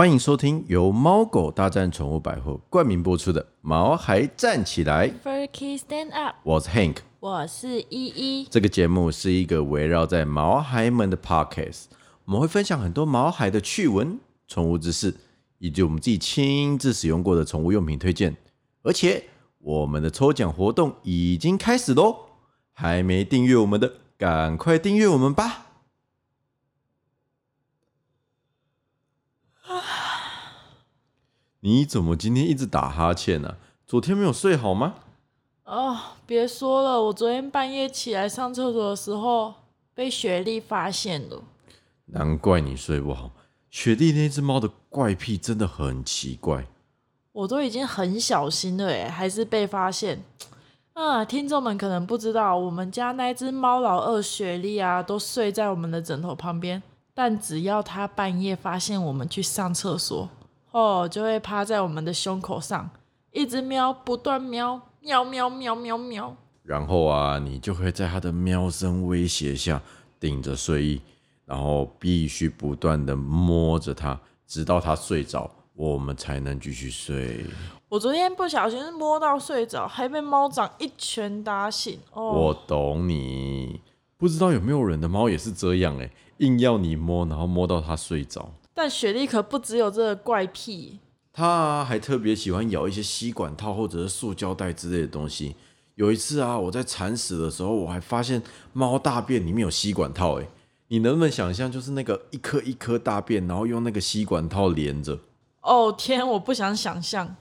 欢迎收听由猫狗大战宠物百货冠名播出的《毛孩站起来》，Furky Stand Up，我是 Hank。我是依依。这个节目是一个围绕在毛孩们的 Podcast，我们会分享很多毛孩的趣闻、宠物知识，以及我们自己亲自使用过的宠物用品推荐。而且我们的抽奖活动已经开始喽！还没订阅我们的，赶快订阅我们吧！你怎么今天一直打哈欠呢、昨天没有睡好吗？哦，别说了，我昨天半夜起来上厕所的时候，被雪莉发现了。难怪你睡不好。雪莉那只猫的怪癖真的很奇怪。我都已经很小心了，哎，还是被发现。啊，听众们可能不知道，我们家那只猫老二雪莉啊，都睡在我们的枕头旁边，但只要它半夜发现我们去上厕所，哦，就会趴在我们的胸口上，一直喵，不断喵，喵喵喵喵喵。然后啊，你就会在它的喵声威胁下顶着睡意，然后必须不断的摸着它，直到它睡着，我们才能继续睡。我昨天不小心摸到睡着，还被猫掌一拳打醒。哦，我懂你，不知道有没有人的猫也是这样哎、硬要你摸，然后摸到它睡着。但雪莉可不只有这个怪癖。她啊还特别喜欢咬一些吸管套或者是塑胶袋之类的东西。有一次啊，我在铲屎的时候，我还发现猫大便里面有吸管套。哎，你能不能想象，就是那个一颗一颗大便，然后用那个吸管套连着？哦天，我不想想象。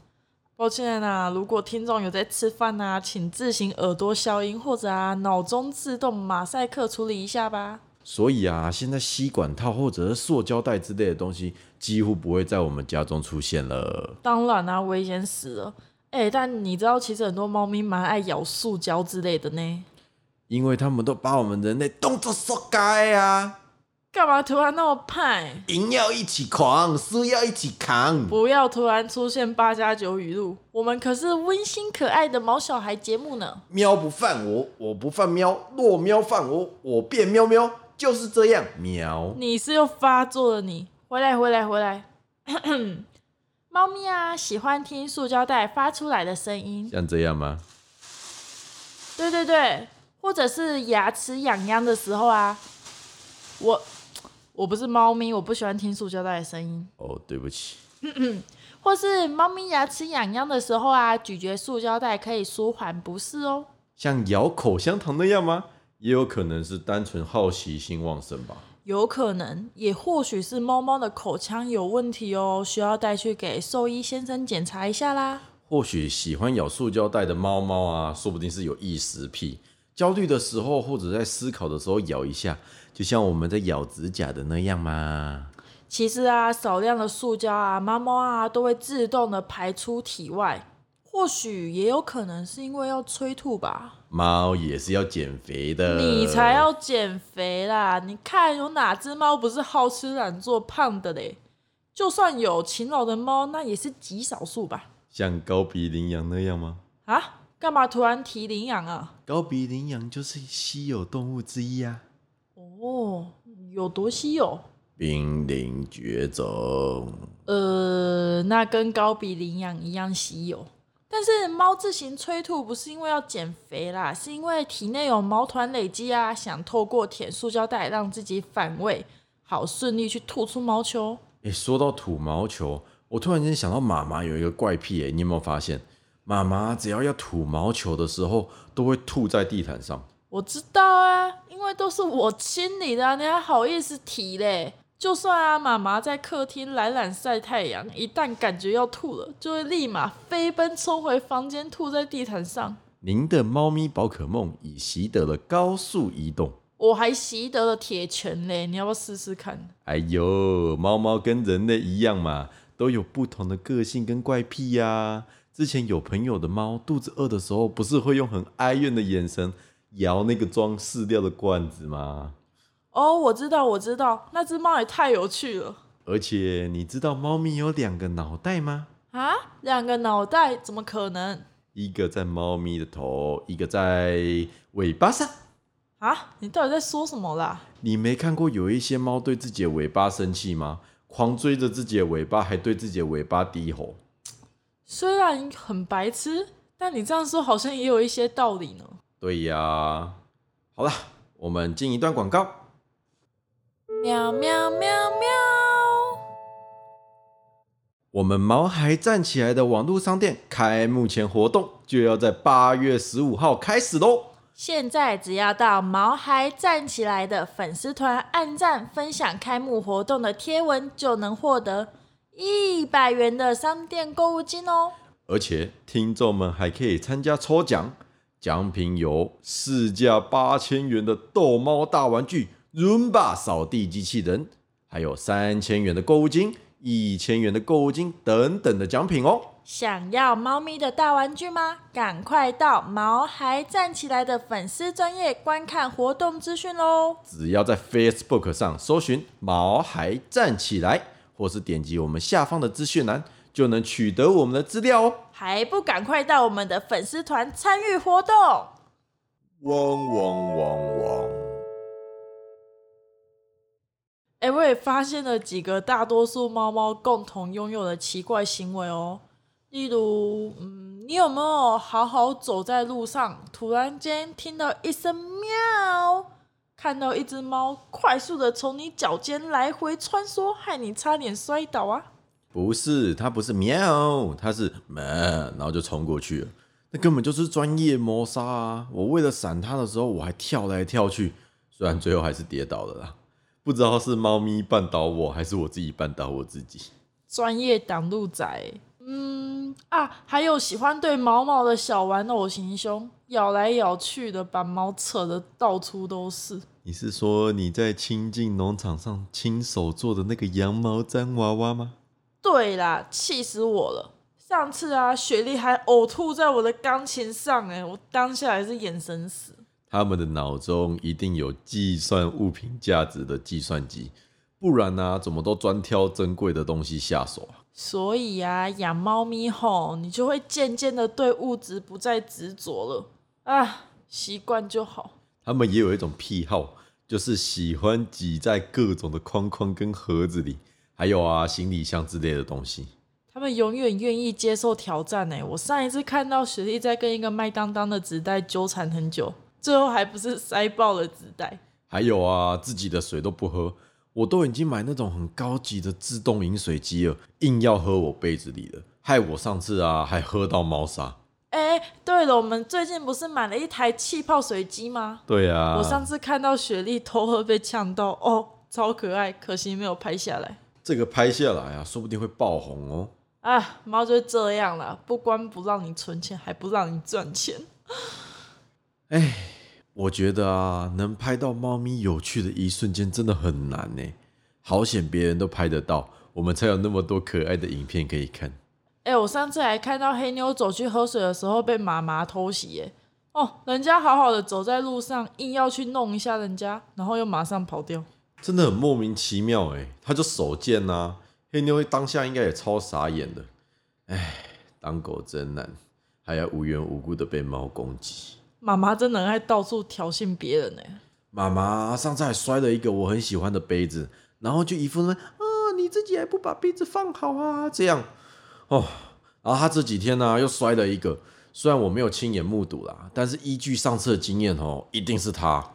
抱歉啊，如果听众有在吃饭啊，请自行耳朵消音或者啊脑中自动马赛克处理一下吧。所以啊，现在吸管套或者是塑胶袋之类的东西，几乎不会在我们家中出现了。当然啊，危险死了。哎、但你知道，其实很多猫咪蛮爱咬塑胶之类的呢。因为他们都把我们人类当作塑胶啊，干嘛突然那么派？赢要一起狂，输要一起扛。不要突然出现八加九语录，我们可是温馨可爱的毛小孩节目呢。喵不犯我，我不犯喵；若喵犯我，我变喵喵。就是这样，喵。你是又发作了你，回来回来回来。猫咪啊，喜欢听塑胶袋发出来的声音，像这样吗？对对对，或者是牙齿痒痒的时候啊，我我不是猫咪，我不喜欢听塑胶袋的声音。哦，对不起。或是猫咪牙齿痒痒的时候啊，咀嚼塑胶袋可以舒缓不适哦。像咬口香糖那样吗？也有可能是单纯好奇心旺盛吧。有可能，也或许是猫猫的口腔有问题哦，需要带去给兽医先生检查一下啦。或许喜欢咬塑胶袋的猫猫啊，说不定是有异食癖，焦虑的时候或者在思考的时候咬一下，就像我们在咬指甲的那样嘛。其实啊，少量的塑胶啊，猫猫啊都会自动的排出体外。或许也有可能是因为要催吐吧。猫也是要减肥的，你才要减肥啦！你看有哪只猫不是好吃懒做胖的嘞？就算有勤劳的猫，那也是极少数吧。像高鼻羚羊那样吗？啊？干嘛突然提领养啊？高鼻羚羊就是稀有动物之一啊。哦，有多稀有？濒临绝种。呃，那跟高比羚羊一样稀有。但是猫自行催吐不是因为要减肥啦，是因为体内有毛团累积啊，想透过舔塑胶袋让自己反胃，好顺利去吐出毛球。诶，说到吐毛球，我突然间想到妈妈有一个怪癖，诶，你有没有发现？妈妈只要要吐毛球的时候，都会吐在地毯上。我知道啊，因为都是我清理的、啊，你还好意思提嘞？就算啊，妈妈在客厅懒懒晒太阳，一旦感觉要吐了，就会立马飞奔冲回房间，吐在地毯上。您的猫咪宝可梦已习得了高速移动。我还习得了铁拳嘞，你要不要试试看？哎呦，猫猫跟人类一样嘛，都有不同的个性跟怪癖呀、之前有朋友的猫肚子饿的时候，不是会用很哀怨的眼神摇那个装饲料的罐子吗？哦，我知道，我知道，那只猫也太有趣了而且你知道猫咪有两个脑袋吗？啊！两个脑袋怎么可能一个在猫咪的头，一个在尾巴上。啊？你到底在说什么啦？你没看过有一些猫对自己的尾巴生气吗？狂追着自己的尾巴，还对自己的尾巴低吼。虽然很白痴，但你这样说好像也有一些道理呢。对呀，好了，我们进一段广告。喵喵喵喵！我们毛孩站起来的网络商店开幕前活动就要在八月十五号开始喽！现在只要到毛孩站起来的粉丝团按赞分享开幕活动的贴文，就能获得一百元的商店购物金哦！而且听众们还可以参加抽奖，奖品有市价八千元的逗猫大玩具 Roomba 扫地机器人，还有三千元的购物金。一千元的购物金等等的奖品哦！想要猫咪的大玩具吗？赶快到毛孩站起来的粉丝专业观看活动资讯喽！只要在 Facebook 上搜寻“毛孩站起来”，或是点击我们下方的资讯栏，就能取得我们的资料哦！还不赶快到我们的粉丝团参与活动？汪汪汪汪！哎，我也发现了几个大多数猫猫共同拥有的奇怪行为哦。例如，嗯，你有没有好好走在路上，突然间听到一声喵，看到一只猫快速的从你脚尖来回穿梭，害你差点摔倒啊？不是，它不是喵，它是咩，然后就冲过去了。那根本就是专业谋杀啊！我为了闪它的时候，我还跳来跳去，虽然最后还是跌倒了啦。不知道是猫咪绊倒我，还是我自己绊倒我自己。专业挡路仔，嗯啊，还有喜欢对毛毛的小玩偶行凶，咬来咬去的，把毛扯得到处都是。你是说你在亲近农场上亲手做的那个羊毛毡娃娃吗？对啦，气死我了！上次啊，雪莉还呕吐在我的钢琴上，哎，我当下还是眼神死。他们的脑中一定有计算物品价值的计算机，不然呢，怎么都专挑珍贵的东西下手啊？所以啊，养猫咪吼，你就会渐渐的对物质不再执着了啊，习惯就好。他们也有一种癖好，就是喜欢挤在各种的框框跟盒子里，还有啊，行李箱之类的东西。他们永远愿意接受挑战呢。我上一次看到雪莉在跟一个麦当当的纸袋纠缠很久。最后还不是塞爆了纸袋？还有啊，自己的水都不喝，我都已经买那种很高级的自动饮水机了，硬要喝我杯子里的，害我上次啊还喝到猫砂。哎，对了，我们最近不是买了一台气泡水机吗？对啊，我上次看到雪莉偷喝被呛到，哦，超可爱，可惜没有拍下来。这个拍下来啊，说不定会爆红哦。啊，猫就这样了，不光不让你存钱，还不让你赚钱。哎，我觉得啊，能拍到猫咪有趣的一瞬间真的很难呢。好险别人都拍得到，我们才有那么多可爱的影片可以看。哎，我上次还看到黑妞走去喝水的时候被妈妈偷袭耶。哦，人家好好的走在路上，硬要去弄一下人家，然后又马上跑掉，真的很莫名其妙哎。他就手贱呐，黑妞当下应该也超傻眼的。哎，当狗真难，还要无缘无故的被猫攻击。妈妈真的爱到处挑衅别人呢。妈妈上次还摔了一个我很喜欢的杯子，然后就一副呢，啊，你自己还不把杯子放好啊，这样哦。然后他这几天呢又摔了一个，虽然我没有亲眼目睹啦，但是依据上次的经验哦，一定是他。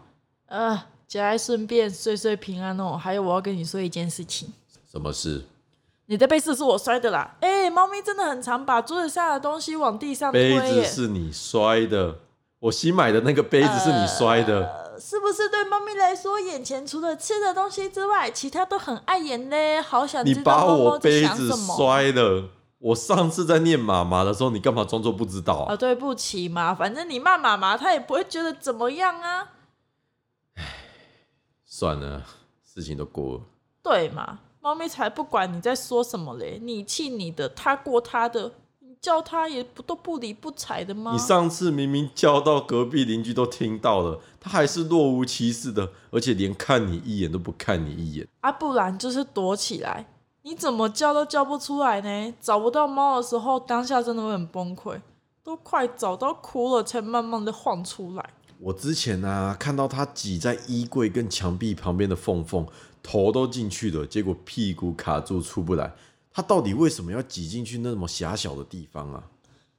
呃，节哀顺变，岁岁平安哦。还有我要跟你说一件事情。什么事？你的杯子是我摔的啦。哎，猫咪真的很常把桌子下的东西往地上推。杯子是你摔的。我新买的那个杯子是你摔的，是不是对猫咪来说，眼前除了吃的东西之外，其他都很碍眼嘞？好想知道猫猫在想什么。摔了，我上次在念妈妈的时候，你干嘛装作不知道啊？对不起嘛，反正你骂妈妈，她也不会觉得怎么样啊。唉，算了，事情都过了。对嘛，猫咪才不管你在说什么嘞，你气你的，它过它的。叫他也不都不理不睬的吗？你上次明明叫到隔壁邻居都听到了，他还是若无其事的，而且连看你一眼都不看你一眼。啊，不然就是躲起来。你怎么叫都叫不出来呢？找不到猫的时候，当下真的会很崩溃，都快找到哭了，才慢慢的晃出来。我之前啊，看到它挤在衣柜跟墙壁旁边的缝缝，头都进去了，结果屁股卡住出不来。它到底为什么要挤进去那么狭小的地方啊？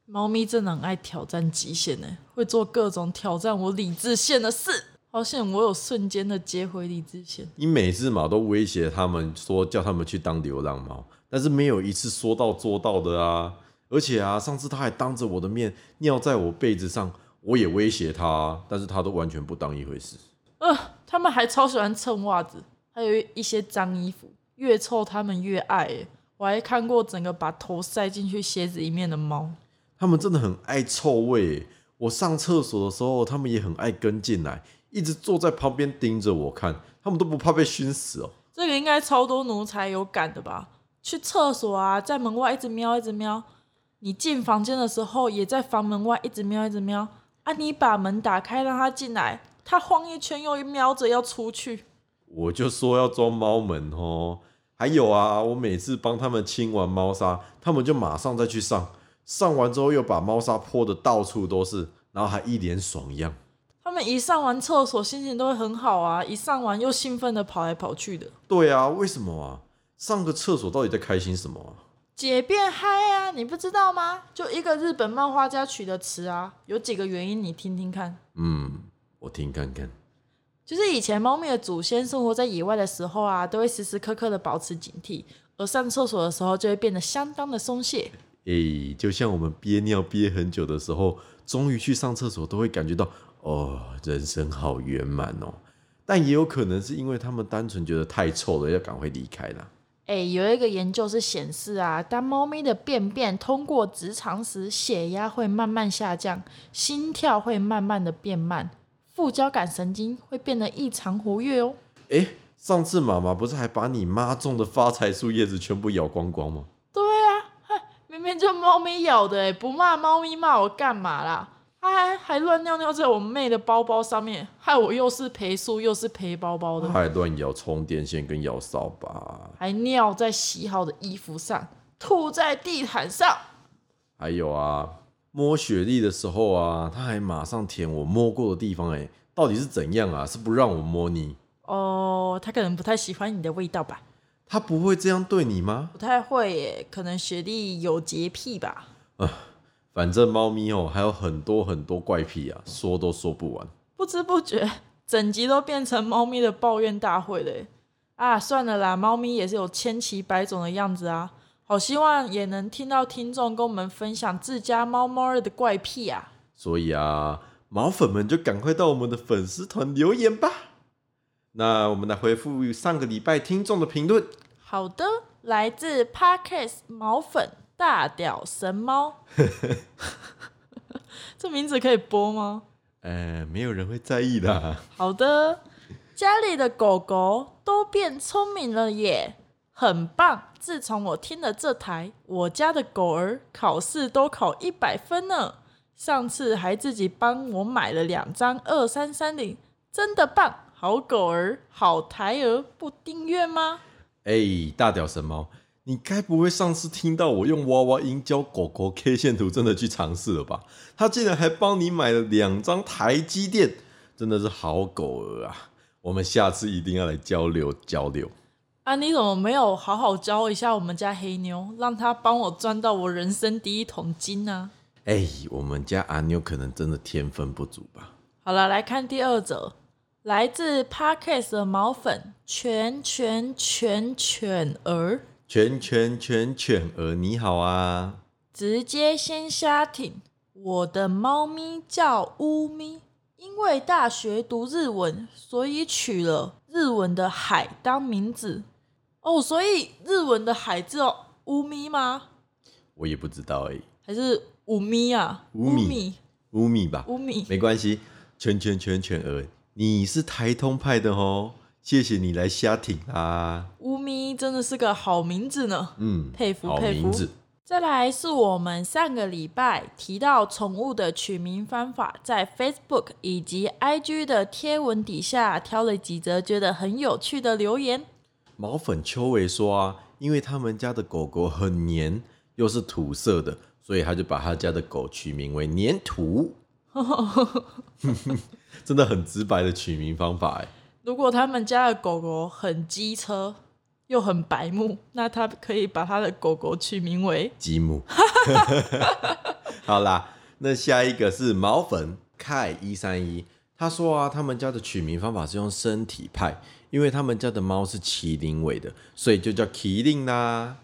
猫咪真的很爱挑战极限呢，会做各种挑战我理智线的事。好险我有瞬间的接回理智线。你每次嘛都威胁他们说叫他们去当流浪猫，但是没有一次说到做到的啊！而且啊，上次他还当着我的面尿在我被子上，我也威胁他，但是他都完全不当一回事。呃，他们还超喜欢蹭袜子，还有一些脏衣服，越臭他们越爱。我还看过整个把头塞进去鞋子里面的猫。他们真的很爱臭味。我上厕所的时候，他们也很爱跟进来。一直坐在旁边盯着我看，他们都不怕被熏死哦。这个应该超多奴才有感的吧？去厕所啊，在门外一直瞄，一直瞄。你进房间的时候，也在房门外一直瞄，一直瞄。啊，你把门打开让他进来，他晃一圈又瞄着要出去。我就说要装猫门哦。还有啊，我每次帮他们清完猫砂，他们就马上再去上，上完之后又把猫砂泼的到处都是，然后还一脸爽样。他们一上完厕所，心情都会很好啊！一上完又兴奋的跑来跑去的。对啊，为什么啊？上个厕所到底在开心什么啊？解变嗨啊！你不知道吗？就一个日本漫画家取的词啊，有几个原因，你听听看。嗯，我听看看。就是以前猫咪的祖先生活在野外的时候啊，都会时时刻刻的保持警惕，而上厕所的时候就会变得相当的松懈。诶，就像我们憋尿憋很久的时候，终于去上厕所，都会感觉到。哦，人生好圆满哦，但也有可能是因为他们单纯觉得太臭了，要赶快离开了。哎，有一个研究是显示啊，当猫咪的便便通过直肠时，血压会慢慢下降，心跳会慢慢的变慢，副交感神经会变得异常活跃哦。哎，上次妈妈不是还把你妈种的发财树叶子全部咬光光吗？对啊，明明就猫咪咬的，哎，不骂猫咪骂我干嘛啦？还还乱尿尿在我妹的包包上面，害我又是赔书又是赔包包的。还乱咬充电线跟咬扫把，还尿在洗好的衣服上，吐在地毯上。还有啊，摸雪莉的时候啊，他还马上舔我摸过的地方，哎，到底是怎样啊？是不让我摸你？哦，他可能不太喜欢你的味道吧？他不会这样对你吗？不太会耶，可能雪莉有洁癖吧。啊。反正猫咪哦，还有很多很多怪癖啊，说都说不完。不知不觉，整集都变成猫咪的抱怨大会了。啊，算了啦，猫咪也是有千奇百种的样子啊。好希望也能听到听众跟我们分享自家猫猫儿的怪癖啊。所以啊，毛粉们就赶快到我们的粉丝团留言吧。那我们来回复上个礼拜听众的评论。好的，来自 Parkes 毛粉。大屌神猫，这名字可以播吗？呃，没有人会在意的。好的，家里的狗狗都变聪明了耶，很棒！自从我听了这台，我家的狗儿考试都考一百分呢。上次还自己帮我买了两张二三三零，真的棒！好狗儿，好台儿，不订阅吗？哎，大屌神猫。你该不会上次听到我用娃娃音教狗狗 K 线图，真的去尝试了吧？他竟然还帮你买了两张台积电，真的是好狗儿啊！我们下次一定要来交流交流。啊，你怎么没有好好教一下我们家黑妞，让她帮我赚到我人生第一桶金呢？哎，我们家阿妞可能真的天分不足吧。好了，来看第二则，来自 Parkes 的毛粉全全全犬儿。犬犬犬犬儿，你好啊！直接先瞎挺。我的猫咪叫乌咪，因为大学读日文，所以取了日文的海当名字。哦，所以日文的海叫乌咪吗？我也不知道哎，还是乌咪啊？乌咪，乌咪吧？乌咪，没关系。全全全全儿，你是台通派的哦。谢谢你来瞎挺啊！乌咪真的是个好名字呢，嗯，佩服佩服。再来是我们上个礼拜提到宠物的取名方法，在 Facebook 以及 IG 的贴文底下挑了几则觉得很有趣的留言。毛粉秋伟说啊，因为他们家的狗狗很黏，又是土色的，所以他就把他家的狗取名为黏土。真的很直白的取名方法哎。如果他们家的狗狗很机车又很白目，那他可以把他的狗狗取名为吉姆。好啦，那下一个是毛粉凯一三一，他说啊，他们家的取名方法是用身体派，因为他们家的猫是麒麟尾的，所以就叫麒麟啦。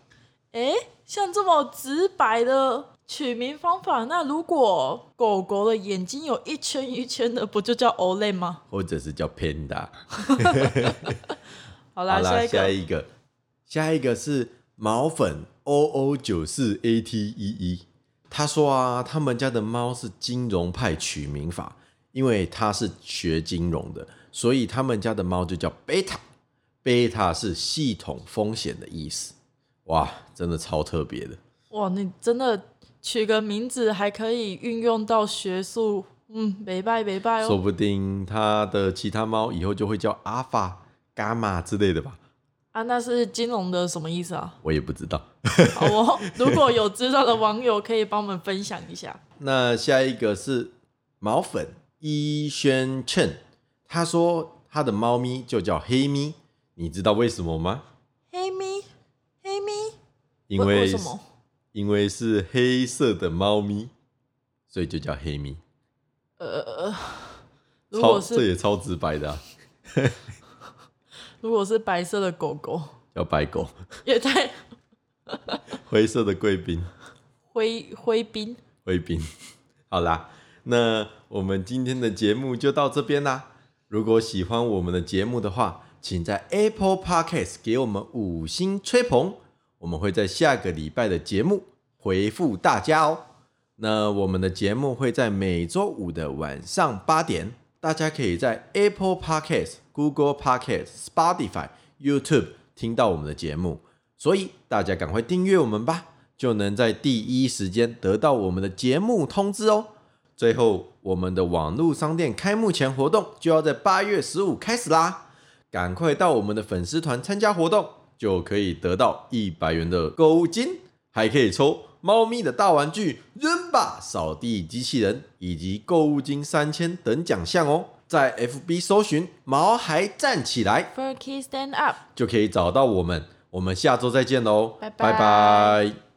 诶，像这么直白的取名方法，那如果狗狗的眼睛有一圈一圈的，不就叫 Olay 吗？或者是叫 Panda。好啦，好啦，下一个，下一个，下一个是毛粉 O O 九四 A T 一一。他说啊，他们家的猫是金融派取名法，因为他是学金融的，所以他们家的猫就叫贝塔。贝塔是系统风险的意思。哇，真的超特别的。哇，你真的取个名字还可以运用到学术，嗯，没拜没拜哦。说不定他的其他猫以后就会叫阿法、伽马之类的吧，啊，那是金融的什么意思啊？我也不知道。好哦，如果有知道的网友可以帮我们分享一下。那下一个是毛粉一轩称，他说他的猫咪就叫黑咪，你知道为什么吗？黑咪，黑咪，因为什么？因为是黑色的猫咪，所以就叫黑咪。呃，如超果是这也超直白的、啊，如果是白色的狗狗，叫白狗，也太 灰色的贵宾，灰灰宾，灰宾。好啦，那我们今天的节目就到这边啦。如果喜欢我们的节目的话，请在 Apple Podcast 给我们五星吹捧，我们会在下个礼拜的节目回复大家哦。那我们的节目会在每周五的晚上八点，大家可以在 Apple Podcast、Google Podcast、Spotify、YouTube 听到我们的节目，所以大家赶快订阅我们吧，就能在第一时间得到我们的节目通知哦。最后，我们的网络商店开幕前活动就要在八月十五开始啦，赶快到我们的粉丝团参加活动，就可以得到一百元的购物金，还可以抽猫咪的大玩具、扔吧扫地机器人以及购物金三千等奖项哦。在 FB 搜寻“毛孩站起来 Furky stand up。”就可以找到我们。我们下周再见喽，拜拜拜拜